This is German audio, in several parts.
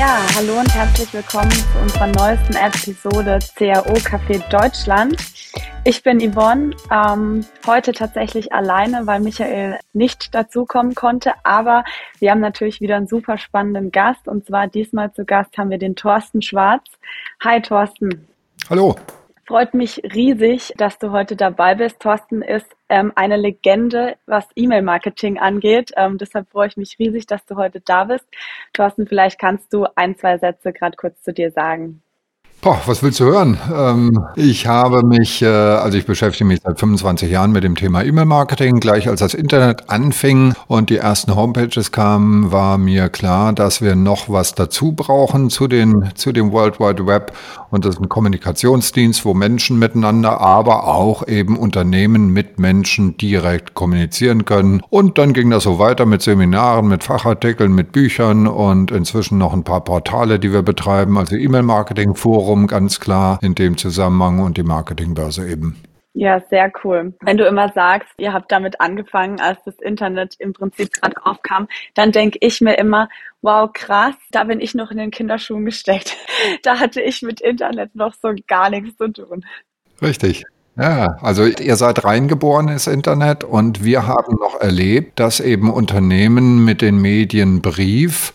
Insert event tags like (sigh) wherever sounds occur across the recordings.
Ja, hallo und herzlich willkommen zu unserer neuesten Episode CAO Café Deutschland. Ich bin Yvonne, ähm, heute tatsächlich alleine, weil Michael nicht dazukommen konnte, aber wir haben natürlich wieder einen super spannenden Gast und zwar diesmal zu Gast haben wir den Thorsten Schwarz. Hi Thorsten. Hallo. Freut mich riesig, dass du heute dabei bist. Thorsten ist ähm, eine Legende, was E-Mail-Marketing angeht. Ähm, deshalb freue ich mich riesig, dass du heute da bist. Thorsten, vielleicht kannst du ein, zwei Sätze gerade kurz zu dir sagen. Boah, was willst du hören? Ähm, ich habe mich, äh, also ich beschäftige mich seit 25 Jahren mit dem Thema E-Mail-Marketing. Gleich als das Internet anfing und die ersten Homepages kamen, war mir klar, dass wir noch was dazu brauchen zu, den, zu dem World Wide Web. Und das ist ein Kommunikationsdienst, wo Menschen miteinander, aber auch eben Unternehmen mit Menschen direkt kommunizieren können. Und dann ging das so weiter mit Seminaren, mit Fachartikeln, mit Büchern und inzwischen noch ein paar Portale, die wir betreiben, also E-Mail-Marketing-Forum Forum ganz klar in dem Zusammenhang und die Marketingbörse eben. Ja, sehr cool. Wenn du immer sagst, ihr habt damit angefangen, als das Internet im Prinzip gerade aufkam, dann denke ich mir immer, wow, krass, da bin ich noch in den Kinderschuhen gesteckt. (laughs) Da hatte ich mit Internet noch so gar nichts zu tun. Richtig. Ja, also ihr seid reingeboren ins Internet und wir haben noch erlebt, dass eben Unternehmen mit den Medien Brief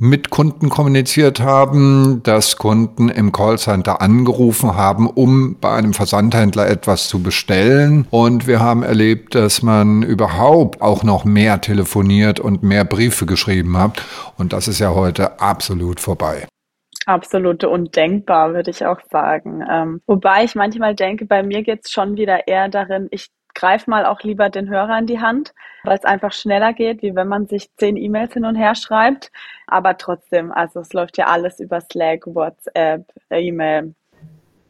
mit Kunden kommuniziert haben, dass Kunden im Callcenter angerufen haben, um bei einem Versandhändler etwas zu bestellen. Und wir haben erlebt, dass man überhaupt auch noch mehr telefoniert und mehr Briefe geschrieben hat. Und das ist ja heute absolut vorbei. Absolute undenkbar, würde ich auch sagen. Ähm, wobei ich manchmal denke, bei mir geht es schon wieder eher darin, ich greif mal auch lieber den Hörer in die Hand, weil es einfach schneller geht, wie wenn man sich zehn E-Mails hin und her schreibt. Aber trotzdem, also es läuft ja alles über Slack, WhatsApp, E-Mail.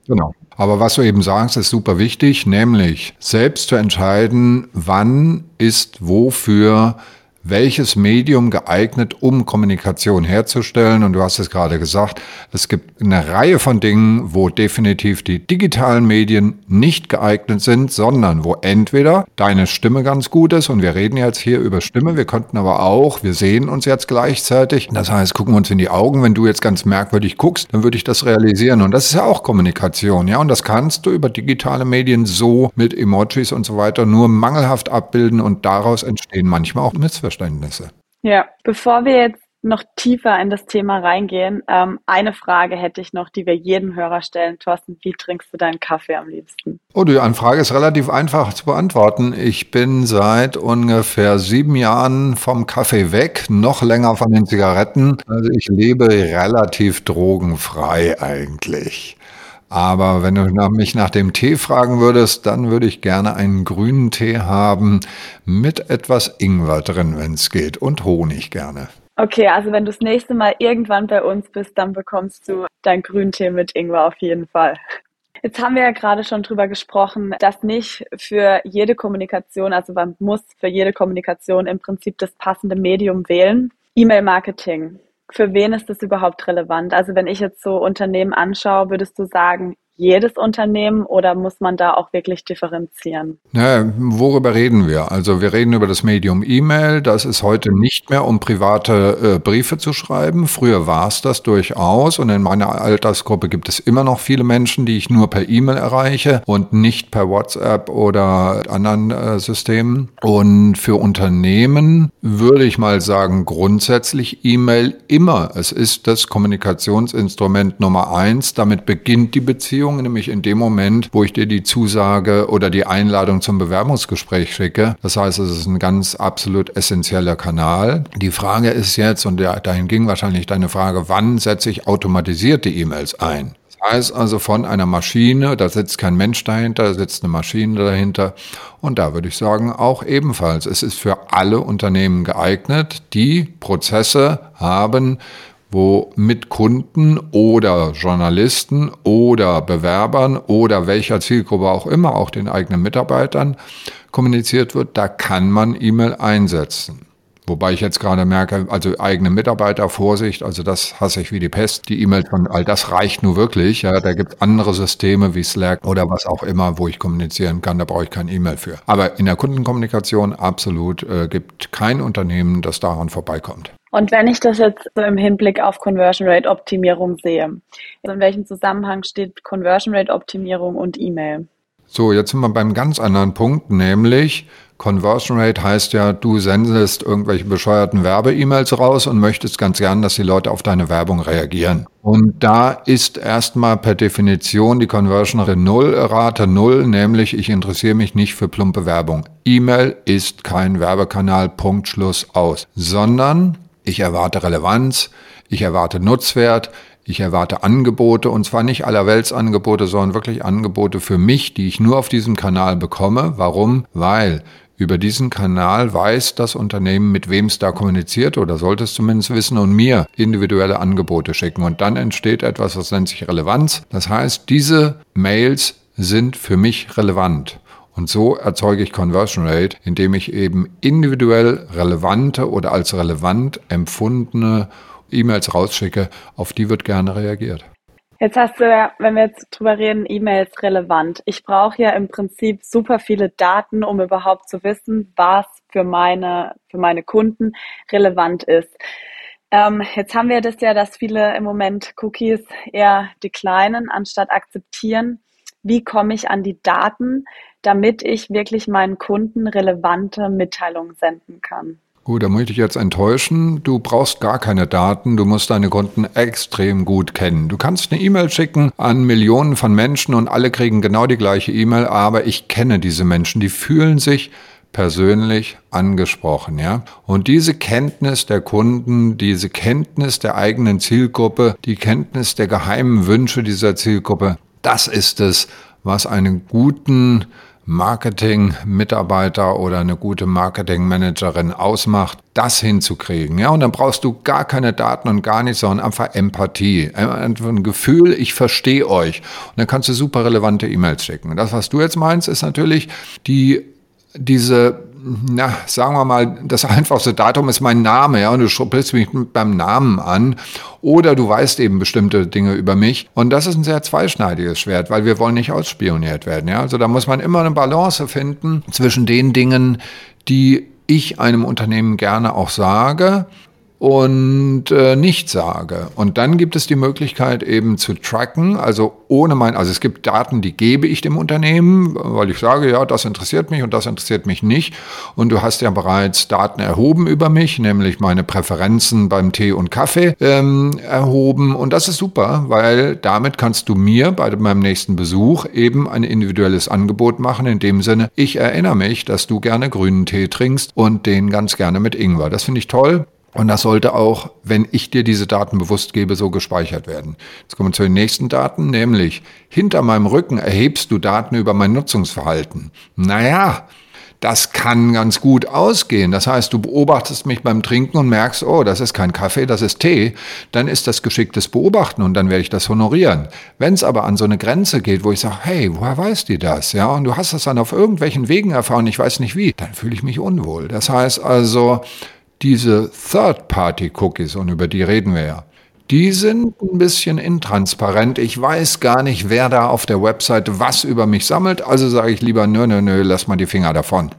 Genau. Aber was du eben sagst, ist super wichtig, nämlich selbst zu entscheiden, wann ist wofür welches Medium geeignet, um Kommunikation herzustellen. Und du hast es gerade gesagt, es gibt eine Reihe von Dingen, wo definitiv die digitalen Medien nicht geeignet sind, sondern wo entweder deine Stimme ganz gut ist, und wir reden jetzt hier über Stimme, wir könnten aber auch, wir sehen uns jetzt gleichzeitig, das heißt, gucken wir uns in die Augen, wenn du jetzt ganz merkwürdig guckst, dann würde ich das realisieren. Und das ist ja auch Kommunikation, ja, und das kannst du über digitale Medien so mit Emojis und so weiter nur mangelhaft abbilden und daraus entstehen manchmal auch Missverständnisse. Missverständnisse. Ja, bevor wir jetzt noch tiefer in das Thema reingehen, ähm, eine Frage hätte ich noch, die wir jedem Hörer stellen. Thorsten, wie trinkst du deinen Kaffee am liebsten? Oh, die Anfrage ist relativ einfach zu beantworten. Ich bin seit ungefähr sieben Jahren vom Kaffee weg, noch länger von den Zigaretten. Also ich lebe relativ drogenfrei eigentlich. Aber wenn du mich nach dem Tee fragen würdest, dann würde ich gerne einen grünen Tee haben mit etwas Ingwer drin, wenn es geht, und Honig gerne. Okay, also wenn du das nächste Mal irgendwann bei uns bist, dann bekommst du deinen Tee mit Ingwer auf jeden Fall. Jetzt haben wir ja gerade schon drüber gesprochen, dass nicht für jede Kommunikation, also man muss für jede Kommunikation im Prinzip das passende Medium wählen. E-Mail-Marketing für wen ist das überhaupt relevant? Also wenn ich jetzt so Unternehmen anschaue, würdest du sagen, jedes Unternehmen oder muss man da auch wirklich differenzieren? Na, worüber reden wir? Also wir reden über das Medium E-Mail. Das ist heute nicht mehr, um private äh, Briefe zu schreiben. Früher war es das durchaus und in meiner Altersgruppe gibt es immer noch viele Menschen, die ich nur per E-Mail erreiche und nicht per WhatsApp oder anderen äh, Systemen. Und für Unternehmen würde ich mal sagen, grundsätzlich E-Mail immer. Es ist das Kommunikationsinstrument Nummer eins. Damit beginnt die Beziehung Beziehung, nämlich in dem Moment, wo ich dir die Zusage oder die Einladung zum Bewerbungsgespräch schicke. Das heißt, es ist ein ganz absolut essentieller Kanal. Die Frage ist jetzt, und dahin ging wahrscheinlich deine Frage, wann setze ich automatisierte E-Mails ein? Das heißt also von einer Maschine, da sitzt kein Mensch dahinter, da sitzt eine Maschine dahinter. Und da würde ich sagen, auch ebenfalls. Es ist für alle Unternehmen geeignet, die Prozesse haben, wo mit Kunden oder Journalisten oder Bewerbern oder welcher Zielgruppe auch immer, auch den eigenen Mitarbeitern kommuniziert wird, da kann man E-Mail einsetzen. Wobei ich jetzt gerade merke, also eigene Mitarbeiter, Vorsicht, also das hasse ich wie die Pest. Die E-Mail von all das reicht nur wirklich. Ja, da gibt andere Systeme wie Slack oder was auch immer, wo ich kommunizieren kann. Da brauche ich kein E-Mail für. Aber in der Kundenkommunikation absolut äh, gibt kein Unternehmen, das daran vorbeikommt. Und wenn ich das jetzt so im Hinblick auf Conversion Rate Optimierung sehe, in welchem Zusammenhang steht Conversion Rate Optimierung und E-Mail? So, jetzt sind wir beim ganz anderen Punkt, nämlich Conversion Rate heißt ja, du sendest irgendwelche bescheuerten Werbe-E-Mails raus und möchtest ganz gern, dass die Leute auf deine Werbung reagieren. Und da ist erstmal per Definition die Conversion Rate null, Rate null, nämlich ich interessiere mich nicht für plumpe Werbung. E-Mail ist kein Werbekanal, Punkt, Schluss, aus. Sondern ich erwarte Relevanz, ich erwarte Nutzwert, ich erwarte Angebote und zwar nicht allerweltsangebote, sondern wirklich Angebote für mich, die ich nur auf diesem Kanal bekomme. Warum? Weil über diesen Kanal weiß das Unternehmen, mit wem es da kommuniziert oder sollte es zumindest wissen und mir individuelle Angebote schicken. Und dann entsteht etwas, was nennt sich Relevanz. Das heißt, diese Mails sind für mich relevant. Und so erzeuge ich Conversion Rate, indem ich eben individuell relevante oder als relevant empfundene E-Mails rausschicke, auf die wird gerne reagiert. Jetzt hast du ja, wenn wir jetzt drüber reden, E-Mails relevant. Ich brauche ja im Prinzip super viele Daten, um überhaupt zu wissen, was für meine, für meine Kunden relevant ist. Ähm, jetzt haben wir das ja, dass viele im Moment Cookies eher declinen, anstatt akzeptieren. Wie komme ich an die Daten, damit ich wirklich meinen Kunden relevante Mitteilungen senden kann? Gut, da muss ich jetzt enttäuschen. Du brauchst gar keine Daten. Du musst deine Kunden extrem gut kennen. Du kannst eine E-Mail schicken an Millionen von Menschen und alle kriegen genau die gleiche E-Mail, aber ich kenne diese Menschen. Die fühlen sich persönlich angesprochen, ja. Und diese Kenntnis der Kunden, diese Kenntnis der eigenen Zielgruppe, die Kenntnis der geheimen Wünsche dieser Zielgruppe, das ist es, was einen guten Marketing-Mitarbeiter oder eine gute Marketing-Managerin ausmacht, das hinzukriegen. Ja, und dann brauchst du gar keine Daten und gar nichts, sondern einfach Empathie. Einfach ein Gefühl, ich verstehe euch. Und dann kannst du super relevante E-Mails schicken. Das, was du jetzt meinst, ist natürlich die diese, na, sagen wir mal, das einfachste Datum ist mein Name, ja, und du sprichst mich beim Namen an. Oder du weißt eben bestimmte Dinge über mich. Und das ist ein sehr zweischneidiges Schwert, weil wir wollen nicht ausspioniert werden, ja. Also da muss man immer eine Balance finden zwischen den Dingen, die ich einem Unternehmen gerne auch sage und äh, nicht sage. Und dann gibt es die Möglichkeit eben zu tracken, also ohne mein, also es gibt Daten, die gebe ich dem Unternehmen, weil ich sage, ja, das interessiert mich und das interessiert mich nicht. Und du hast ja bereits Daten erhoben über mich, nämlich meine Präferenzen beim Tee und Kaffee ähm, erhoben. Und das ist super, weil damit kannst du mir bei meinem nächsten Besuch eben ein individuelles Angebot machen. In dem Sinne, ich erinnere mich, dass du gerne grünen Tee trinkst und den ganz gerne mit Ingwer. Das finde ich toll. Und das sollte auch, wenn ich dir diese Daten bewusst gebe, so gespeichert werden. Jetzt kommen wir zu den nächsten Daten, nämlich hinter meinem Rücken erhebst du Daten über mein Nutzungsverhalten. Naja, das kann ganz gut ausgehen. Das heißt, du beobachtest mich beim Trinken und merkst, oh, das ist kein Kaffee, das ist Tee. Dann ist das geschicktes Beobachten und dann werde ich das honorieren. Wenn es aber an so eine Grenze geht, wo ich sage, hey, woher weißt du das? Ja, und du hast das dann auf irgendwelchen Wegen erfahren, ich weiß nicht wie, dann fühle ich mich unwohl. Das heißt also, diese Third-Party-Cookies, und über die reden wir ja, die sind ein bisschen intransparent. Ich weiß gar nicht, wer da auf der Webseite was über mich sammelt. Also sage ich lieber, nö, nö, nö, lass mal die Finger davon.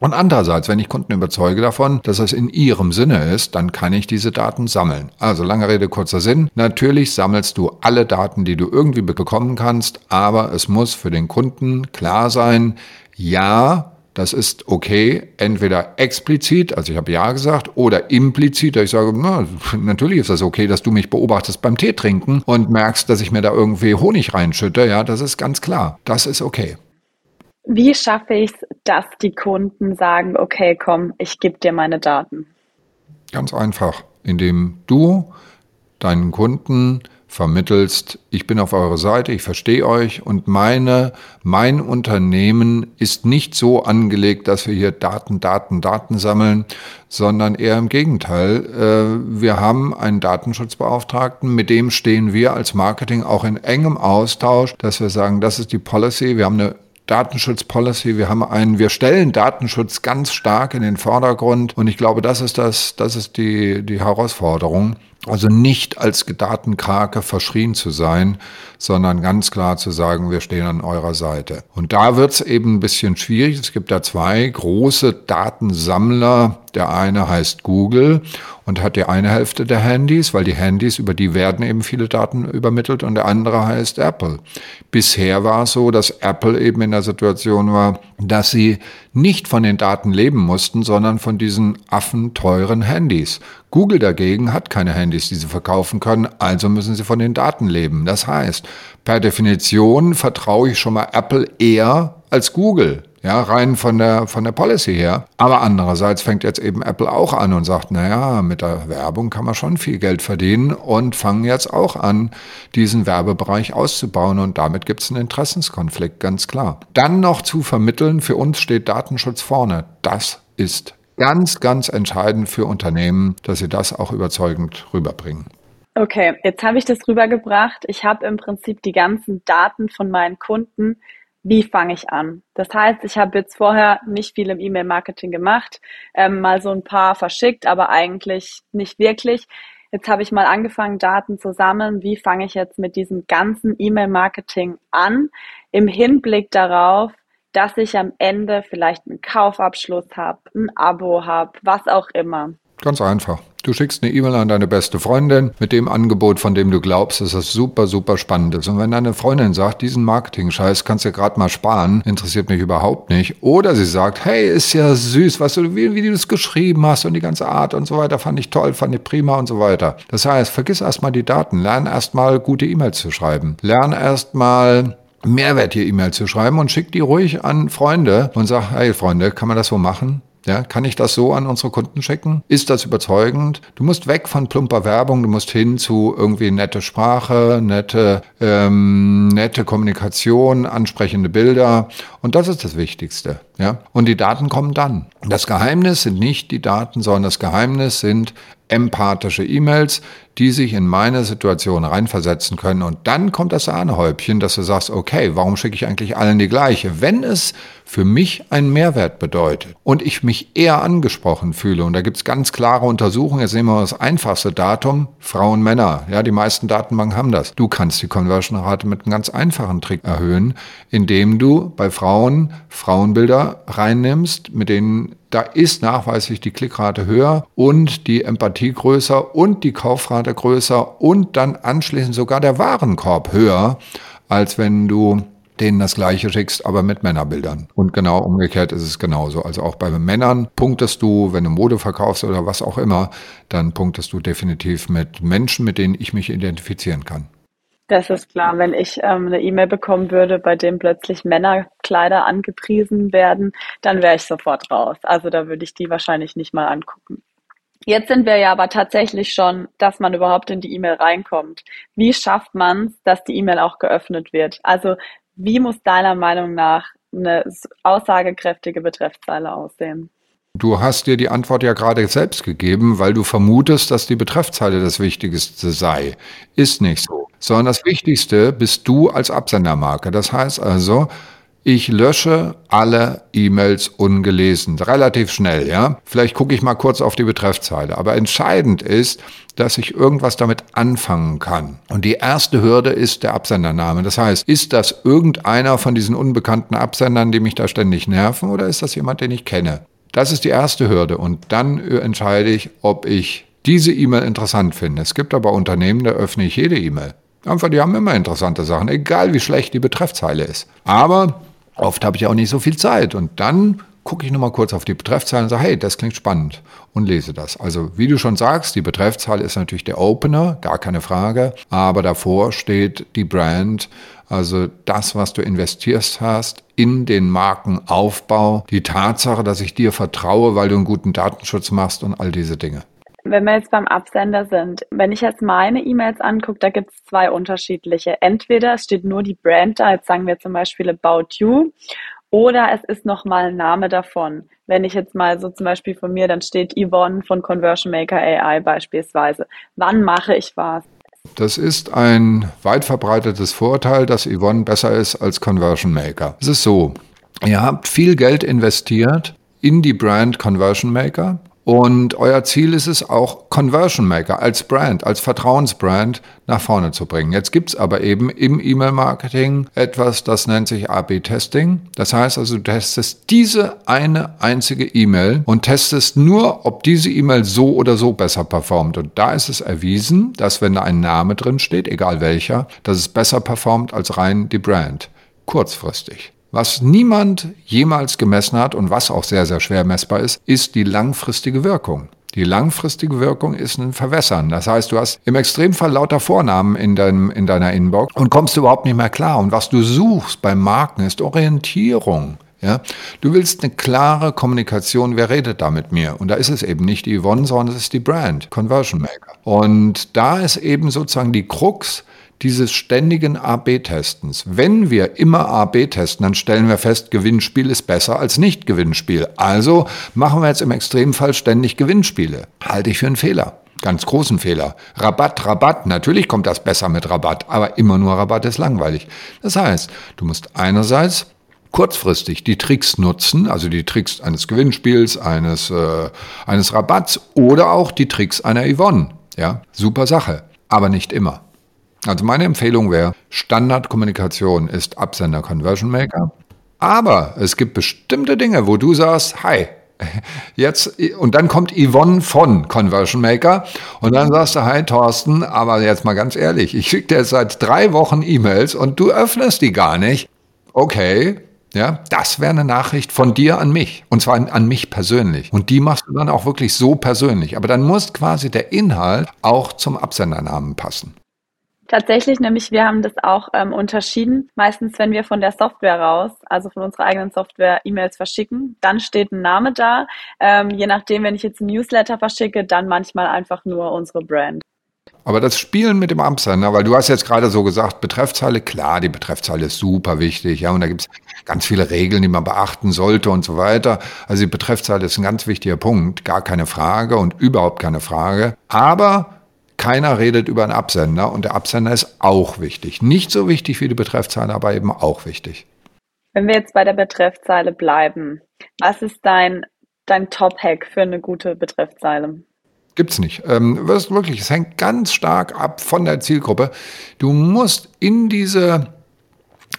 Und andererseits, wenn ich Kunden überzeuge davon, dass es in ihrem Sinne ist, dann kann ich diese Daten sammeln. Also lange Rede, kurzer Sinn. Natürlich sammelst du alle Daten, die du irgendwie bekommen kannst, aber es muss für den Kunden klar sein, ja, das ist okay, entweder explizit, also ich habe ja gesagt, oder implizit, ich sage, na, natürlich ist das okay, dass du mich beobachtest beim Tee trinken und merkst, dass ich mir da irgendwie Honig reinschütte. Ja, das ist ganz klar. Das ist okay. Wie schaffe ich es, dass die Kunden sagen, okay, komm, ich gebe dir meine Daten? Ganz einfach, indem du deinen Kunden vermittelst, ich bin auf eurer Seite, ich verstehe euch und meine, mein Unternehmen ist nicht so angelegt, dass wir hier Daten, Daten, Daten sammeln, sondern eher im Gegenteil. Äh, wir haben einen Datenschutzbeauftragten, mit dem stehen wir als Marketing auch in engem Austausch, dass wir sagen, das ist die Policy, wir haben eine Datenschutzpolicy, wir haben einen, wir stellen Datenschutz ganz stark in den Vordergrund und ich glaube, das ist das, das ist die, die Herausforderung Also nicht als Datenkrake verschrien zu sein, sondern ganz klar zu sagen, wir stehen an eurer Seite. Und da wird es eben ein bisschen schwierig. Es gibt da zwei große Datensammler. Der eine heißt Google und hat die eine Hälfte der Handys, weil die Handys, über die werden eben viele Daten übermittelt und der andere heißt Apple. Bisher war es so, dass Apple eben in der Situation war, dass sie nicht von den Daten leben mussten, sondern von diesen affenteuren Handys. Google dagegen hat keine Handys, die sie verkaufen können, also müssen sie von den Daten leben. Das heißt, per Definition vertraue ich schon mal Apple eher als Google. Ja, rein von der, von der Policy her. Aber andererseits fängt jetzt eben Apple auch an und sagt, naja, mit der Werbung kann man schon viel Geld verdienen und fangen jetzt auch an, diesen Werbebereich auszubauen und damit gibt es einen Interessenskonflikt, ganz klar. Dann noch zu vermitteln, für uns steht Datenschutz vorne. Das ist ganz, ganz entscheidend für Unternehmen, dass sie das auch überzeugend rüberbringen. Okay, jetzt habe ich das rübergebracht. Ich habe im Prinzip die ganzen Daten von meinen Kunden wie fange ich an? Das heißt, ich habe jetzt vorher nicht viel im E-Mail-Marketing gemacht, ähm, mal so ein paar verschickt, aber eigentlich nicht wirklich. Jetzt habe ich mal angefangen, Daten zu sammeln. Wie fange ich jetzt mit diesem ganzen E-Mail-Marketing an? Im Hinblick darauf, dass ich am Ende vielleicht einen Kaufabschluss habe, ein Abo habe, was auch immer. Ganz einfach. Du schickst eine E-Mail an deine beste Freundin mit dem Angebot, von dem du glaubst, dass das super, super spannend ist. Und wenn deine Freundin sagt, diesen Marketing-Scheiß kannst du gerade mal sparen, interessiert mich überhaupt nicht. Oder sie sagt, hey, ist ja süß, was du, wie, wie du das geschrieben hast und die ganze Art und so weiter, fand ich toll, fand ich prima und so weiter. Das heißt, vergiss erstmal die Daten, lern erstmal gute E-Mails zu schreiben. Lern erstmal Mehrwert hier E-Mail zu schreiben und schick die ruhig an Freunde und sag, hey Freunde, kann man das so machen? Ja, kann ich das so an unsere Kunden schicken? Ist das überzeugend? Du musst weg von plumper Werbung, du musst hin zu irgendwie nette Sprache, nette, ähm, nette Kommunikation, ansprechende Bilder. Und das ist das Wichtigste. Ja? Und die Daten kommen dann. Das Geheimnis sind nicht die Daten, sondern das Geheimnis sind empathische E-Mails, die sich in meine Situation reinversetzen können. Und dann kommt das Sahnehäubchen, dass du sagst, okay, warum schicke ich eigentlich allen die gleiche? Wenn es für mich einen Mehrwert bedeutet und ich mich eher angesprochen fühle, und da gibt es ganz klare Untersuchungen, jetzt nehmen wir das einfachste Datum, Frauen, Männer. Ja, die meisten Datenbanken haben das. Du kannst die Conversion-Rate mit einem ganz einfachen Trick erhöhen, indem du bei Frauen Frauenbilder reinnimmst, mit denen da ist nachweislich die Klickrate höher und die Empathie größer und die Kaufrate größer und dann anschließend sogar der Warenkorb höher, als wenn du denen das Gleiche schickst, aber mit Männerbildern. Und genau umgekehrt ist es genauso. Also auch bei Männern punktest du, wenn du Mode verkaufst oder was auch immer, dann punktest du definitiv mit Menschen, mit denen ich mich identifizieren kann. Das ist klar. Wenn ich ähm, eine E-Mail bekommen würde, bei dem plötzlich Männerkleider angepriesen werden, dann wäre ich sofort raus. Also da würde ich die wahrscheinlich nicht mal angucken. Jetzt sind wir ja aber tatsächlich schon, dass man überhaupt in die E-Mail reinkommt. Wie schafft man es, dass die E-Mail auch geöffnet wird? Also wie muss deiner Meinung nach eine aussagekräftige Betreffzeile aussehen? Du hast dir die Antwort ja gerade selbst gegeben, weil du vermutest, dass die Betreffzeile das Wichtigste sei. Ist nicht so. Sondern das Wichtigste bist du als Absendermarke. Das heißt also, ich lösche alle E-Mails ungelesen. Relativ schnell, ja. Vielleicht gucke ich mal kurz auf die Betreffzeile. Aber entscheidend ist, dass ich irgendwas damit anfangen kann. Und die erste Hürde ist der Absendername. Das heißt, ist das irgendeiner von diesen unbekannten Absendern, die mich da ständig nerven, oder ist das jemand, den ich kenne? Das ist die erste Hürde. Und dann entscheide ich, ob ich diese E-Mail interessant finde. Es gibt aber Unternehmen, da öffne ich jede E-Mail. Einfach, die haben immer interessante Sachen, egal wie schlecht die Betreffzeile ist. Aber oft habe ich auch nicht so viel Zeit. Und dann gucke ich nochmal kurz auf die Betreffzeile und sage, hey, das klingt spannend und lese das. Also wie du schon sagst, die Betreffzeile ist natürlich der Opener, gar keine Frage, aber davor steht die Brand, also das, was du investierst hast in den Markenaufbau, die Tatsache, dass ich dir vertraue, weil du einen guten Datenschutz machst und all diese Dinge. Wenn wir jetzt beim Absender sind, wenn ich jetzt meine E-Mails angucke, da gibt es zwei unterschiedliche. Entweder es steht nur die Brand da, jetzt sagen wir zum Beispiel About You, oder es ist nochmal ein Name davon. Wenn ich jetzt mal so zum Beispiel von mir, dann steht Yvonne von Conversion Maker AI beispielsweise. Wann mache ich was? Das ist ein weit verbreitetes Vorurteil, dass Yvonne besser ist als Conversion Maker. Es ist so, ihr habt viel Geld investiert in die Brand Conversion Maker Und euer Ziel ist es auch, Conversion Maker als Brand, als Vertrauensbrand nach vorne zu bringen. Jetzt gibt's aber eben im E-Mail-Marketing etwas, das nennt sich AB-Testing. Das heißt also, du testest diese eine einzige E-Mail und testest nur, ob diese E-Mail so oder so besser performt. Und da ist es erwiesen, dass wenn da ein Name drin steht, egal welcher, dass es besser performt als rein die Brand. Kurzfristig. Was niemand jemals gemessen hat und was auch sehr, sehr schwer messbar ist, ist die langfristige Wirkung. Die langfristige Wirkung ist ein Verwässern. Das heißt, du hast im Extremfall lauter Vornamen in, deinem, in deiner Inbox und kommst überhaupt nicht mehr klar. Und was du suchst beim Marken ist Orientierung. Ja, du willst eine klare Kommunikation, wer redet da mit mir? Und da ist es eben nicht die Yvonne, sondern es ist die Brand, Conversion Maker. Und da ist eben sozusagen die Krux, dieses ständigen AB-Testens. Wenn wir immer AB testen, dann stellen wir fest, Gewinnspiel ist besser als Nicht-Gewinnspiel. Also machen wir jetzt im Extremfall ständig Gewinnspiele. Halte ich für einen Fehler. Ganz großen Fehler. Rabatt, Rabatt. Natürlich kommt das besser mit Rabatt, aber immer nur Rabatt ist langweilig. Das heißt, du musst einerseits kurzfristig die Tricks nutzen, also die Tricks eines Gewinnspiels, eines, äh, eines Rabatts oder auch die Tricks einer Yvonne. Ja, super Sache, aber nicht immer. Also meine Empfehlung wäre, Standardkommunikation ist Absender Conversion Maker. Aber es gibt bestimmte Dinge, wo du sagst, hi, (laughs) jetzt, und dann kommt Yvonne von Conversion Maker und dann sagst du, hi Thorsten, aber jetzt mal ganz ehrlich, ich schicke dir jetzt seit drei Wochen E-Mails und du öffnest die gar nicht. Okay, ja, das wäre eine Nachricht von dir an mich. Und zwar an, mich persönlich. Und die machst du dann auch wirklich so persönlich. Aber dann muss quasi der Inhalt auch zum Absendernamen passen. Tatsächlich, nämlich wir haben das auch ähm, unterschieden. Meistens, wenn wir von der Software raus, also von unserer eigenen Software, E-Mails verschicken, dann steht ein Name da. Ähm, je nachdem, wenn ich jetzt ein Newsletter verschicke, dann manchmal einfach nur unsere Brand. Aber das Spielen mit dem Absender, weil du hast jetzt gerade so gesagt, Betreffzeile, klar, die Betreffzeile ist super wichtig, ja, und da gibt es ganz viele Regeln, die man beachten sollte und so weiter. Also die Betreffzeile ist ein ganz wichtiger Punkt, gar keine Frage und überhaupt keine Frage. Aber keiner redet über einen Absender und der Absender ist auch wichtig. Nicht so wichtig wie die Betreffzeile, aber eben auch wichtig. Wenn wir jetzt bei der Betreffzeile bleiben, was ist dein, dein Top-Hack für eine gute Betreffzeile? Gibt's nicht. Ähm, wirklich, es hängt ganz stark ab von der Zielgruppe. Du musst in diese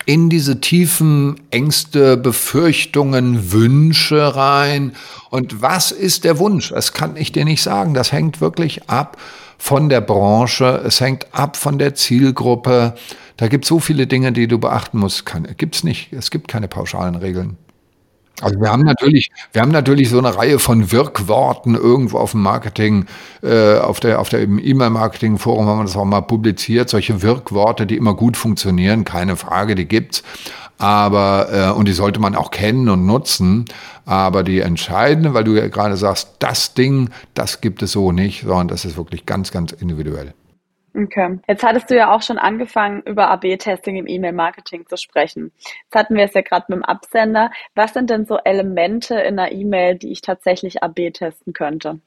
in diese tiefen Ängste, Befürchtungen, Wünsche rein. Und was ist der Wunsch? Das kann ich dir nicht sagen. Das hängt wirklich ab von der Branche, es hängt ab von der Zielgruppe. Da gibt es so viele Dinge, die du beachten musst. Gibt es nicht. Es gibt keine pauschalen Regeln. Also wir haben natürlich, wir haben natürlich so eine Reihe von Wirkworten irgendwo auf dem Marketing, äh, auf der, auf E-Mail-Marketing-Forum haben wir das auch mal publiziert. Solche Wirkworte, die immer gut funktionieren, keine Frage, die gibt's. Aber, äh, und die sollte man auch kennen und nutzen. Aber die entscheidende, weil du ja gerade sagst, das Ding, das gibt es so nicht, sondern das ist wirklich ganz, ganz individuell. Okay. Jetzt hattest du ja auch schon angefangen, über AB-Testing im E-Mail-Marketing zu sprechen. Jetzt hatten wir es ja gerade mit dem Absender. Was sind denn so Elemente in einer E-Mail, die ich tatsächlich AB testen könnte?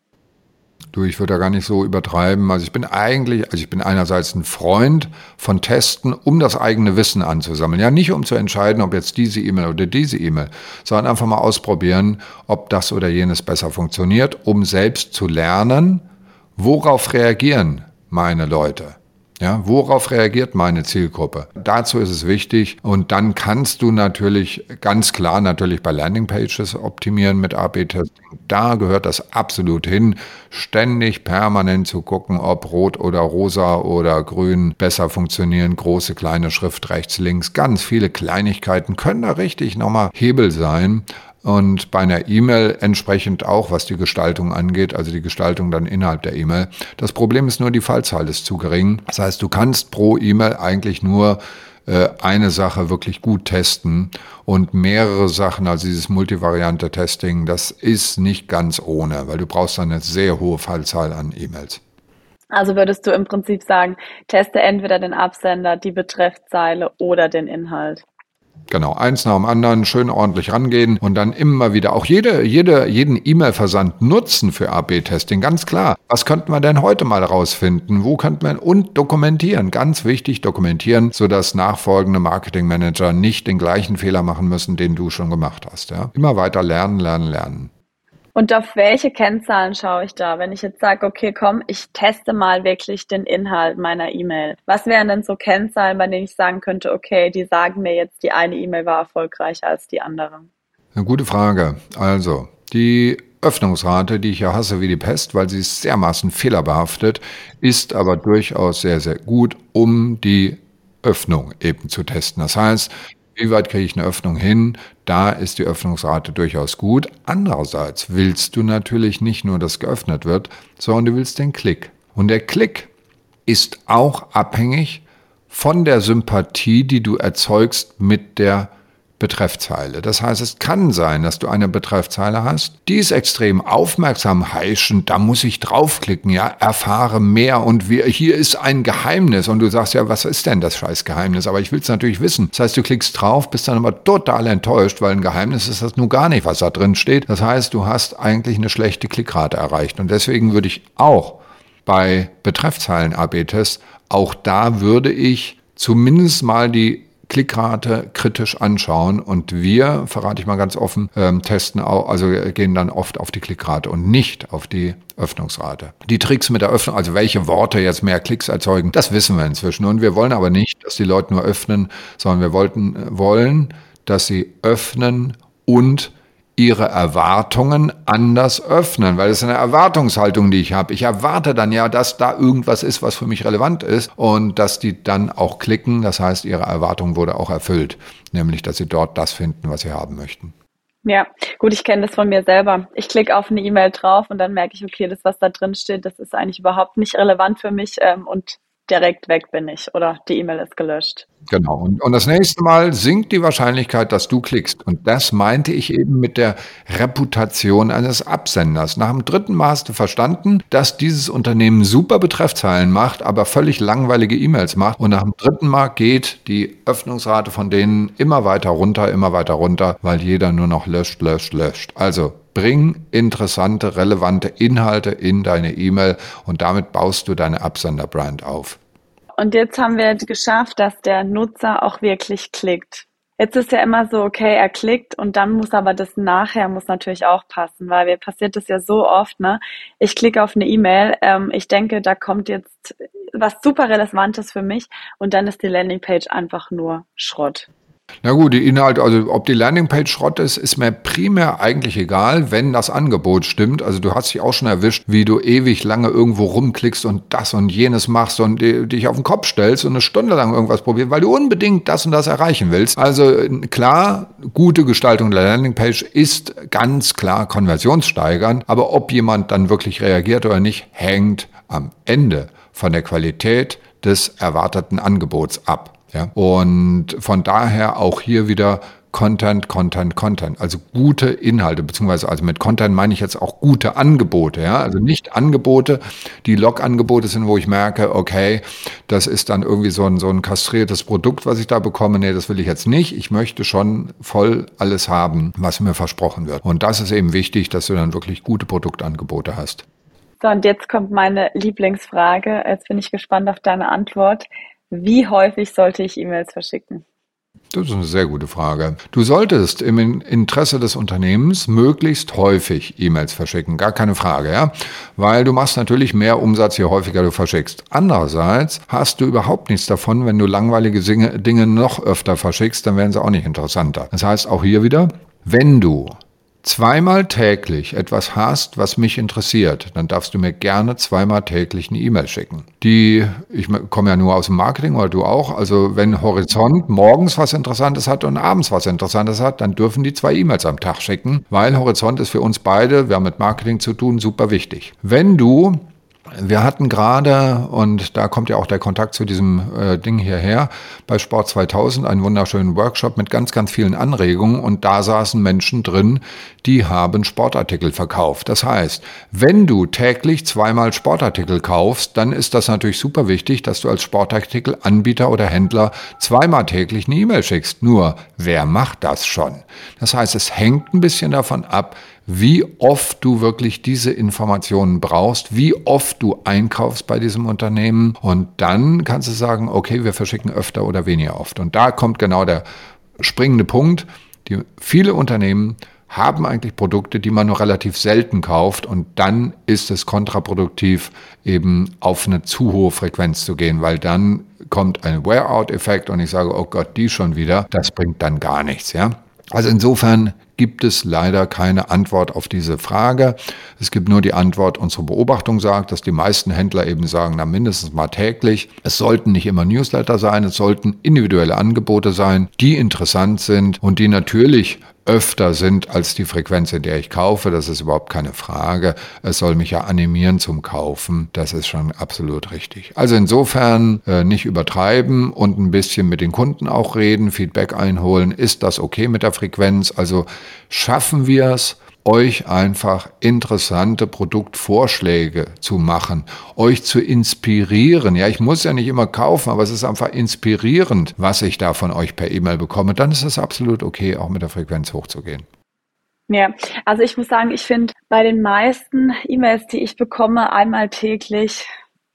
Du, ich würde da gar nicht so übertreiben. Also ich bin eigentlich, also ich bin einerseits ein Freund von Testen, um das eigene Wissen anzusammeln. Ja, nicht um zu entscheiden, ob jetzt diese E-Mail oder diese E-Mail, sondern einfach mal ausprobieren, ob das oder jenes besser funktioniert, um selbst zu lernen, worauf reagieren meine Leute. Ja, worauf reagiert meine Zielgruppe? Dazu ist es wichtig. Und dann kannst du natürlich ganz klar natürlich bei Landingpages optimieren mit AB-Testing. Da gehört das absolut hin, ständig permanent zu gucken, ob rot oder rosa oder grün besser funktionieren. Große, kleine Schrift rechts, links. Ganz viele Kleinigkeiten können da richtig nochmal Hebel sein und bei einer E-Mail entsprechend auch, was die Gestaltung angeht, also die Gestaltung dann innerhalb der E-Mail. Das Problem ist nur, die Fallzahl ist zu gering. Das heißt, du kannst pro E-Mail eigentlich nur äh, eine Sache wirklich gut testen und mehrere Sachen, also dieses Multivariante-Testing, das ist nicht ganz ohne, weil du brauchst dann eine sehr hohe Fallzahl an E-Mails. Also würdest du im Prinzip sagen, teste entweder den Absender, die Betreffzeile oder den Inhalt. Genau, eins nach dem anderen, schön ordentlich rangehen und dann immer wieder auch jede, jede, jeden E-Mail-Versand nutzen für AB-Testing. Ganz klar. Was könnten wir denn heute mal rausfinden? Wo könnte man und dokumentieren? Ganz wichtig, dokumentieren, sodass nachfolgende Marketingmanager nicht den gleichen Fehler machen müssen, den du schon gemacht hast. Ja? Immer weiter lernen, lernen, lernen. Und auf welche Kennzahlen schaue ich da? Wenn ich jetzt sage, okay, komm, ich teste mal wirklich den Inhalt meiner E-Mail. Was wären denn so Kennzahlen, bei denen ich sagen könnte, okay, die sagen mir jetzt, die eine E-Mail war erfolgreicher als die andere? Eine gute Frage. Also, die Öffnungsrate, die ich ja hasse wie die Pest, weil sie ist dermaßen fehlerbehaftet, ist aber durchaus sehr, sehr gut, um die Öffnung eben zu testen. Das heißt, wie weit kriege ich eine Öffnung hin? Da ist die Öffnungsrate durchaus gut. Andererseits willst du natürlich nicht nur, dass geöffnet wird, sondern du willst den Klick. Und der Klick ist auch abhängig von der Sympathie, die du erzeugst mit der Betreffzeile. Das heißt, es kann sein, dass du eine Betreffzeile hast, die ist extrem aufmerksam heischend, da muss ich draufklicken, ja, erfahre mehr und wir, hier ist ein Geheimnis und du sagst ja, was ist denn das scheiß Geheimnis? Aber ich will es natürlich wissen. Das heißt, du klickst drauf, bist dann aber total enttäuscht, weil ein Geheimnis ist das nur gar nicht, was da drin steht. Das heißt, du hast eigentlich eine schlechte Klickrate erreicht und deswegen würde ich auch bei Betreffzeilen AB-Tests, auch da würde ich zumindest mal die Klickrate kritisch anschauen und wir, verrate ich mal ganz offen, ähm, testen auch, also gehen dann oft auf die Klickrate und nicht auf die Öffnungsrate. Die Tricks mit der Öffnung, also welche Worte jetzt mehr Klicks erzeugen, das wissen wir inzwischen und wir wollen aber nicht, dass die Leute nur öffnen, sondern wir wollten, wollen, dass sie öffnen und ihre Erwartungen anders öffnen, weil es eine Erwartungshaltung, die ich habe. Ich erwarte dann ja, dass da irgendwas ist, was für mich relevant ist und dass die dann auch klicken. Das heißt, ihre Erwartung wurde auch erfüllt, nämlich dass sie dort das finden, was sie haben möchten. Ja, gut, ich kenne das von mir selber. Ich klicke auf eine E-Mail drauf und dann merke ich, okay, das, was da drin steht, das ist eigentlich überhaupt nicht relevant für mich ähm, und direkt weg bin ich oder die E-Mail ist gelöscht. Genau. Und, und das nächste Mal sinkt die Wahrscheinlichkeit, dass du klickst. Und das meinte ich eben mit der Reputation eines Absenders. Nach dem dritten Mal hast du verstanden, dass dieses Unternehmen super Betreffzeilen macht, aber völlig langweilige E-Mails macht. Und nach dem dritten Mal geht die Öffnungsrate von denen immer weiter runter, immer weiter runter, weil jeder nur noch löscht, löscht, löscht. Also bring interessante, relevante Inhalte in deine E-Mail und damit baust du deine Absenderbrand auf. Und jetzt haben wir geschafft, dass der Nutzer auch wirklich klickt. Jetzt ist ja immer so, okay, er klickt und dann muss aber das nachher muss natürlich auch passen, weil mir passiert das ja so oft, ne? Ich klicke auf eine E-Mail, ähm, ich denke, da kommt jetzt was super Relevantes für mich und dann ist die Landingpage einfach nur Schrott. Na gut, die Inhalte, also ob die Landingpage Schrott ist, ist mir primär eigentlich egal, wenn das Angebot stimmt. Also du hast dich auch schon erwischt, wie du ewig lange irgendwo rumklickst und das und jenes machst und dich auf den Kopf stellst und eine Stunde lang irgendwas probierst, weil du unbedingt das und das erreichen willst. Also klar, gute Gestaltung der Landingpage ist ganz klar konversionssteigernd, aber ob jemand dann wirklich reagiert oder nicht, hängt am Ende von der Qualität des erwarteten Angebots ab. Ja? Und von daher auch hier wieder Content, Content, Content. Also gute Inhalte, beziehungsweise also mit Content meine ich jetzt auch gute Angebote. Ja? Also nicht Angebote, die Log-Angebote sind, wo ich merke, okay, das ist dann irgendwie so ein, so ein kastriertes Produkt, was ich da bekomme. Nee, das will ich jetzt nicht. Ich möchte schon voll alles haben, was mir versprochen wird. Und das ist eben wichtig, dass du dann wirklich gute Produktangebote hast. So, und jetzt kommt meine Lieblingsfrage. Jetzt bin ich gespannt auf deine Antwort. Wie häufig sollte ich E-Mails verschicken? Das ist eine sehr gute Frage. Du solltest im Interesse des Unternehmens möglichst häufig E-Mails verschicken, gar keine Frage, ja, weil du machst natürlich mehr Umsatz, je häufiger du verschickst. Andererseits hast du überhaupt nichts davon, wenn du langweilige Dinge noch öfter verschickst, dann werden sie auch nicht interessanter. Das heißt auch hier wieder, wenn du zweimal täglich etwas hast, was mich interessiert, dann darfst du mir gerne zweimal täglich eine E-Mail schicken. Die, ich komme ja nur aus dem Marketing oder du auch, also wenn Horizont morgens was Interessantes hat und abends was Interessantes hat, dann dürfen die zwei E-Mails am Tag schicken, weil Horizont ist für uns beide, wir haben mit Marketing zu tun, super wichtig. Wenn du wir hatten gerade, und da kommt ja auch der Kontakt zu diesem äh, Ding hierher, bei Sport 2000 einen wunderschönen Workshop mit ganz, ganz vielen Anregungen und da saßen Menschen drin, die haben Sportartikel verkauft. Das heißt, wenn du täglich zweimal Sportartikel kaufst, dann ist das natürlich super wichtig, dass du als Sportartikelanbieter oder Händler zweimal täglich eine E-Mail schickst. Nur, wer macht das schon? Das heißt, es hängt ein bisschen davon ab, wie oft du wirklich diese Informationen brauchst, wie oft du einkaufst bei diesem Unternehmen und dann kannst du sagen, okay, wir verschicken öfter oder weniger oft. Und da kommt genau der springende Punkt. Die, viele Unternehmen haben eigentlich Produkte, die man nur relativ selten kauft und dann ist es kontraproduktiv, eben auf eine zu hohe Frequenz zu gehen, weil dann kommt ein Wear-out-Effekt und ich sage, oh Gott, die schon wieder, das bringt dann gar nichts, ja. Also insofern gibt es leider keine Antwort auf diese Frage. Es gibt nur die Antwort, unsere Beobachtung sagt, dass die meisten Händler eben sagen, na mindestens mal täglich. Es sollten nicht immer Newsletter sein, es sollten individuelle Angebote sein, die interessant sind und die natürlich öfter sind als die Frequenz, in der ich kaufe. Das ist überhaupt keine Frage. Es soll mich ja animieren zum Kaufen. Das ist schon absolut richtig. Also insofern äh, nicht übertreiben und ein bisschen mit den Kunden auch reden, Feedback einholen. Ist das okay mit der Frequenz? Also schaffen wir es? Euch einfach interessante Produktvorschläge zu machen, euch zu inspirieren. Ja, ich muss ja nicht immer kaufen, aber es ist einfach inspirierend, was ich da von euch per E-Mail bekomme. Dann ist es absolut okay, auch mit der Frequenz hochzugehen. Ja, also ich muss sagen, ich finde bei den meisten E-Mails, die ich bekomme, einmal täglich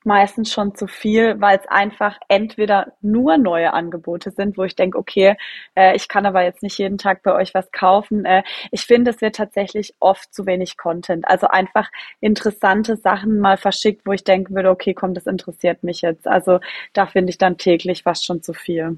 meistens schon zu viel, weil es einfach entweder nur neue Angebote sind, wo ich denke, okay, äh, ich kann aber jetzt nicht jeden Tag bei euch was kaufen. Äh, ich finde, es wird tatsächlich oft zu wenig Content. Also einfach interessante Sachen mal verschickt, wo ich denken würde, okay, komm, das interessiert mich jetzt. Also da finde ich dann täglich fast schon zu viel.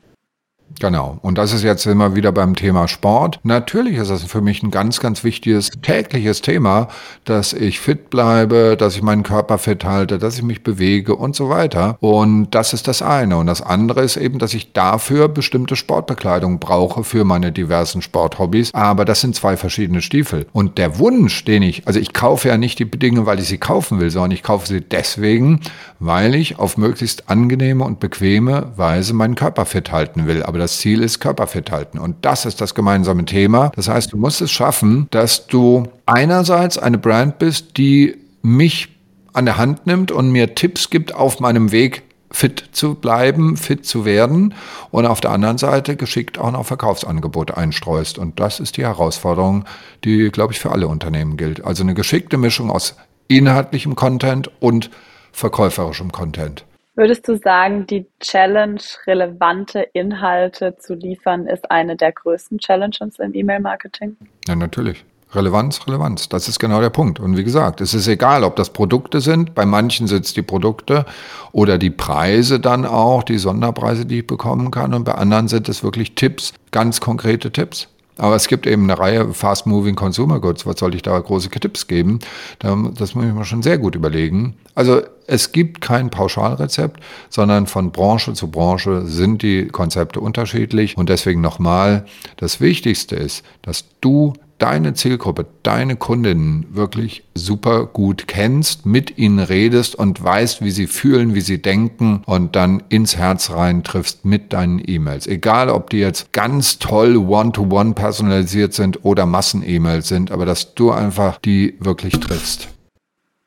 Genau. Und das ist jetzt immer wieder beim Thema Sport. Natürlich ist das für mich ein ganz, ganz wichtiges tägliches Thema, dass ich fit bleibe, dass ich meinen Körper fit halte, dass ich mich bewege und so weiter. Und das ist das eine. Und das andere ist eben, dass ich dafür bestimmte Sportbekleidung brauche für meine diversen Sporthobbys. Aber das sind zwei verschiedene Stiefel. Und der Wunsch, den ich, also ich kaufe ja nicht die Dinge, weil ich sie kaufen will, sondern ich kaufe sie deswegen, weil ich auf möglichst angenehme und bequeme Weise meinen Körper fit halten will. Aber das Ziel ist körperfit halten. Und das ist das gemeinsame Thema. Das heißt, du musst es schaffen, dass du einerseits eine Brand bist, die mich an der Hand nimmt und mir Tipps gibt auf meinem Weg fit zu bleiben, fit zu werden und auf der anderen Seite geschickt auch noch Verkaufsangebote einstreust. Und das ist die Herausforderung, die, glaube ich, für alle Unternehmen gilt. Also eine geschickte Mischung aus inhaltlichem Content und verkäuferischem Content. Würdest du sagen, die Challenge, relevante Inhalte zu liefern, ist eine der größten Challenges im E-Mail-Marketing? Ja, natürlich. Relevanz, Relevanz. Das ist genau der Punkt. Und wie gesagt, es ist egal, ob das Produkte sind. Bei manchen sind es die Produkte oder die Preise dann auch, die Sonderpreise, die ich bekommen kann. Und bei anderen sind es wirklich Tipps, ganz konkrete Tipps. Aber es gibt eben eine Reihe Fast-Moving Consumer Goods. Was soll ich da große Tipps geben? Das muss ich mir schon sehr gut überlegen. Also es gibt kein Pauschalrezept, sondern von Branche zu Branche sind die Konzepte unterschiedlich. Und deswegen nochmal, das Wichtigste ist, dass du deine Zielgruppe, deine Kundinnen wirklich super gut kennst, mit ihnen redest und weißt, wie sie fühlen, wie sie denken und dann ins Herz rein triffst mit deinen E-Mails. Egal, ob die jetzt ganz toll one-to-one -one personalisiert sind oder Massen-E-Mails sind, aber dass du einfach die wirklich triffst.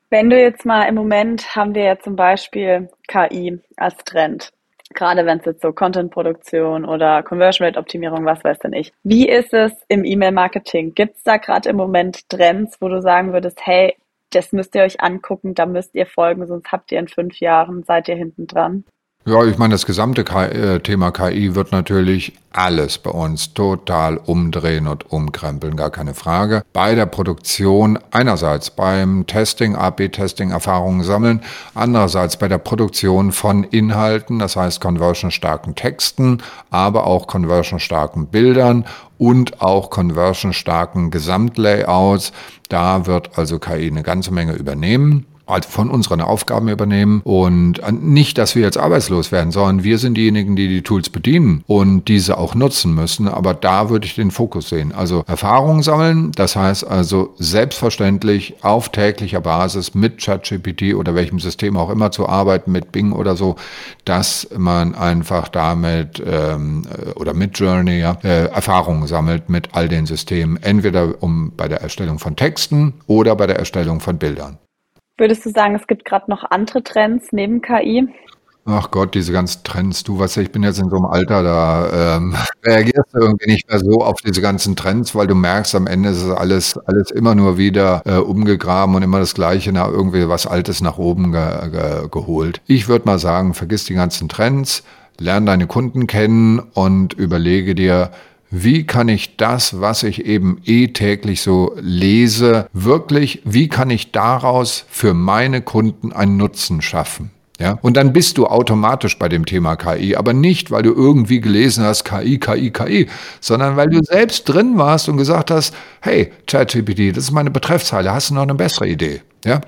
Wenn du jetzt mal im Moment haben wir ja zum Beispiel KI als Trend gerade wenn es jetzt so Content-Produktion oder Conversion Rate Optimierung, was weiß denn ich. Wie ist es im E-Mail-Marketing? Gibt es da gerade im Moment Trends, wo du sagen würdest, hey, das müsst ihr euch angucken, da müsst ihr folgen, sonst habt ihr in fünf Jahren, seid ihr hinten dran? Ja, ich meine, das gesamte äh, Thema KI wird natürlich alles bei uns total umdrehen und umkrempeln, gar keine Frage. Bei der Produktion einerseits beim Testing, AB-Testing, Erfahrungen sammeln, andererseits bei der Produktion von Inhalten, das heißt conversion-starken Texten, aber auch conversion-starken Bildern und auch conversion-starken Gesamtlayouts. Da wird also KI eine ganze Menge übernehmen von unseren Aufgaben übernehmen und nicht, dass wir jetzt arbeitslos werden, sondern wir sind diejenigen, die die Tools bedienen und diese auch nutzen müssen. Aber da würde ich den Fokus sehen. Also Erfahrungen sammeln, das heißt also selbstverständlich auf täglicher Basis mit ChatGPT oder welchem System auch immer zu arbeiten, mit Bing oder so, dass man einfach damit ähm, oder mit Journey ja, äh, Erfahrungen sammelt mit all den Systemen, entweder um bei der Erstellung von Texten oder bei der Erstellung von Bildern. Würdest du sagen, es gibt gerade noch andere Trends neben KI? Ach Gott, diese ganzen Trends. Du weißt ja, ich bin jetzt in so einem Alter, da ähm, (laughs) reagierst du irgendwie nicht mehr so auf diese ganzen Trends, weil du merkst, am Ende ist es alles, alles immer nur wieder äh, umgegraben und immer das Gleiche, nach irgendwie was Altes nach oben ge ge geholt. Ich würde mal sagen, vergiss die ganzen Trends, lerne deine Kunden kennen und überlege dir, wie kann ich das, was ich eben eh täglich so lese, wirklich, wie kann ich daraus für meine Kunden einen Nutzen schaffen? Ja, und dann bist du automatisch bei dem Thema KI, aber nicht, weil du irgendwie gelesen hast, KI, KI, KI, sondern weil du selbst drin warst und gesagt hast, hey, ChatGPT, das ist meine Betreffzeile, hast du noch eine bessere Idee? Ja,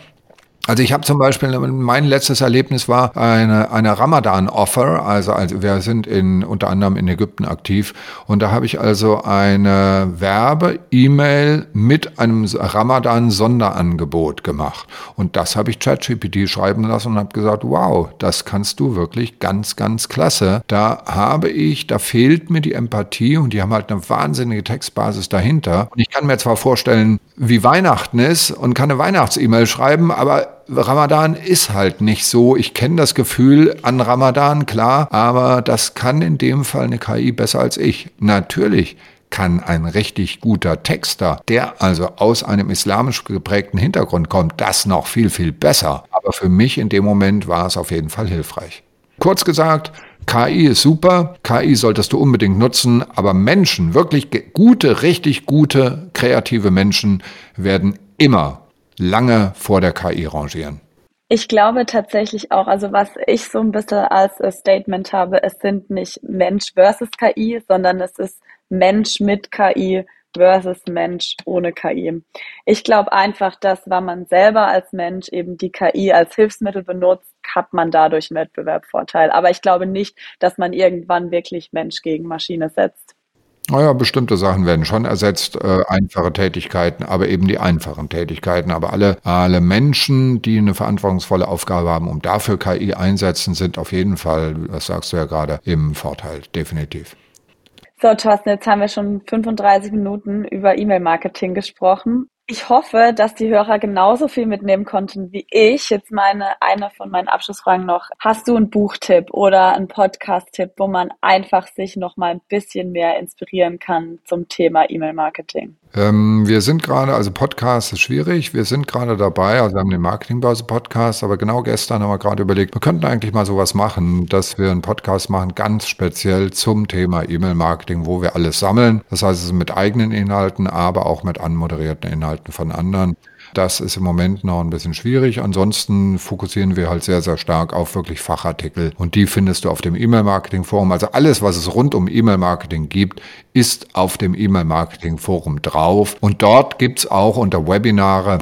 also ich habe zum Beispiel, mein letztes Erlebnis war eine, eine Ramadan-Offer. Also, also wir sind in, unter anderem in Ägypten aktiv. Und da habe ich also eine Werbe-E-Mail mit einem Ramadan-Sonderangebot gemacht. Und das habe ich ChatGPT schreiben lassen und habe gesagt, wow, das kannst du wirklich ganz, ganz klasse. Da habe ich, da fehlt mir die Empathie und die haben halt eine wahnsinnige Textbasis dahinter. Und ich kann mir zwar vorstellen, wie Weihnachten ist und kann eine Weihnachts-E-Mail schreiben, aber Ramadan ist halt nicht so. Ich kenne das Gefühl an Ramadan, klar, aber das kann in dem Fall eine KI besser als ich. Natürlich kann ein richtig guter Texter, der also aus einem islamisch geprägten Hintergrund kommt, das noch viel, viel besser. Aber für mich in dem Moment war es auf jeden Fall hilfreich. Kurz gesagt, KI ist super, KI solltest du unbedingt nutzen, aber Menschen, wirklich gute, richtig gute, kreative Menschen werden immer lange vor der KI rangieren. Ich glaube tatsächlich auch, also was ich so ein bisschen als Statement habe, es sind nicht Mensch versus KI, sondern es ist Mensch mit KI versus Mensch ohne KI. Ich glaube einfach, dass wenn man selber als Mensch eben die KI als Hilfsmittel benutzt, hat man dadurch einen Wettbewerbsvorteil. Aber ich glaube nicht, dass man irgendwann wirklich Mensch gegen Maschine setzt. Naja, bestimmte Sachen werden schon ersetzt, äh, einfache Tätigkeiten, aber eben die einfachen Tätigkeiten. Aber alle, alle Menschen, die eine verantwortungsvolle Aufgabe haben und dafür KI einsetzen, sind auf jeden Fall, das sagst du ja gerade, im Vorteil, definitiv. So, Thorsten, jetzt haben wir schon 35 Minuten über E-Mail-Marketing gesprochen. Ich hoffe, dass die Hörer genauso viel mitnehmen konnten wie ich. Jetzt meine, eine von meinen Abschlussfragen noch. Hast du einen Buchtipp oder einen Podcast-Tipp, wo man einfach sich noch mal ein bisschen mehr inspirieren kann zum Thema E-Mail-Marketing? Ähm, wir sind gerade, also Podcast ist schwierig. Wir sind gerade dabei, also wir haben den Marketingbörse-Podcast, aber genau gestern haben wir gerade überlegt, wir könnten eigentlich mal sowas machen, dass wir einen Podcast machen, ganz speziell zum Thema E-Mail-Marketing, wo wir alles sammeln. Das heißt, es ist mit eigenen Inhalten, aber auch mit anmoderierten Inhalten von anderen. Das ist im Moment noch ein bisschen schwierig. Ansonsten fokussieren wir halt sehr, sehr stark auf wirklich Fachartikel. Und die findest du auf dem E-Mail-Marketing-Forum. Also alles, was es rund um E-Mail-Marketing gibt, ist auf dem E-Mail-Marketing-Forum drauf. Und dort gibt's auch unter Webinare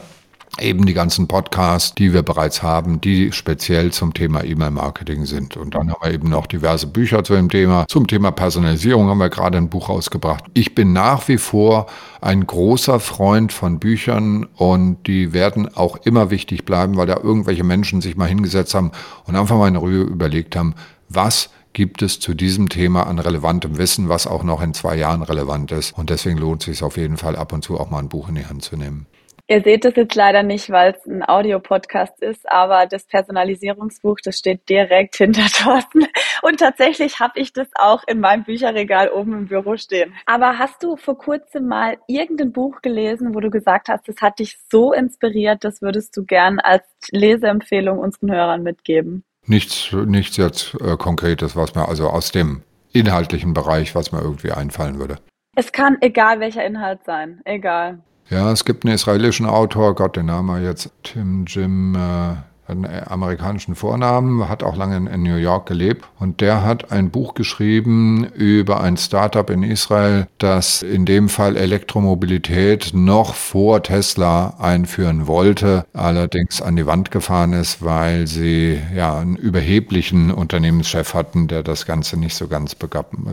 eben die ganzen Podcasts, die wir bereits haben, die speziell zum Thema E-Mail-Marketing sind. Und dann haben wir eben noch diverse Bücher zu dem Thema. Zum Thema Personalisierung haben wir gerade ein Buch rausgebracht. Ich bin nach wie vor ein großer Freund von Büchern und die werden auch immer wichtig bleiben, weil da irgendwelche Menschen sich mal hingesetzt haben und einfach mal in Ruhe überlegt haben, was gibt es zu diesem Thema an relevantem Wissen, was auch noch in zwei Jahren relevant ist. Und deswegen lohnt es sich auf jeden Fall ab und zu auch mal ein Buch in die Hand zu nehmen. Ihr seht das jetzt leider nicht, weil es ein Audiopodcast ist, aber das Personalisierungsbuch, das steht direkt (laughs) hinter Thorsten. Und tatsächlich habe ich das auch in meinem Bücherregal oben im Büro stehen. Aber hast du vor kurzem mal irgendein Buch gelesen, wo du gesagt hast, das hat dich so inspiriert, das würdest du gern als Leseempfehlung unseren Hörern mitgeben? Nichts, nichts jetzt äh, Konkretes, was mir also aus dem inhaltlichen Bereich, was mir irgendwie einfallen würde. Es kann egal welcher Inhalt sein, egal. Ja, es gibt einen israelischen Autor, Gott, den Namen jetzt, Tim Jim, äh, einen amerikanischen Vornamen, hat auch lange in New York gelebt und der hat ein Buch geschrieben über ein Startup in Israel, das in dem Fall Elektromobilität noch vor Tesla einführen wollte, allerdings an die Wand gefahren ist, weil sie ja einen überheblichen Unternehmenschef hatten, der das Ganze nicht so ganz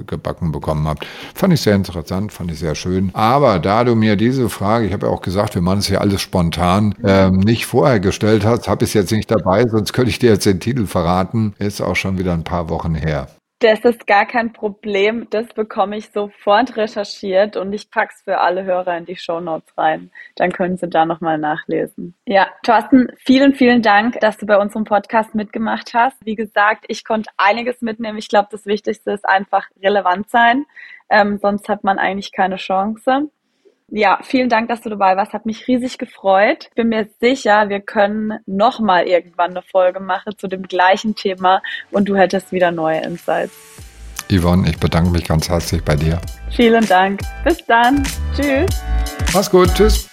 gebacken bekommen hat. Fand ich sehr interessant, fand ich sehr schön. Aber da du mir diese Frage, ich habe ja auch gesagt, wir machen es hier alles spontan, ähm, nicht vorher gestellt hast, habe ich es jetzt nicht nicht dabei, sonst könnte ich dir jetzt den Titel verraten. Ist auch schon wieder ein paar Wochen her. Das ist gar kein Problem. Das bekomme ich sofort recherchiert und ich pack's für alle Hörer in die Show Notes rein. Dann können Sie da nochmal nachlesen. Ja, Thorsten, vielen, vielen Dank, dass du bei unserem Podcast mitgemacht hast. Wie gesagt, ich konnte einiges mitnehmen. Ich glaube, das Wichtigste ist einfach relevant sein. Ähm, sonst hat man eigentlich keine Chance. Ja, vielen Dank, dass du dabei warst. Hat mich riesig gefreut. Bin mir sicher, wir können noch mal irgendwann eine Folge machen zu dem gleichen Thema und du hättest wieder neue Insights. Yvonne, ich bedanke mich ganz herzlich bei dir. Vielen Dank. Bis dann. Tschüss. Mach's gut. Tschüss.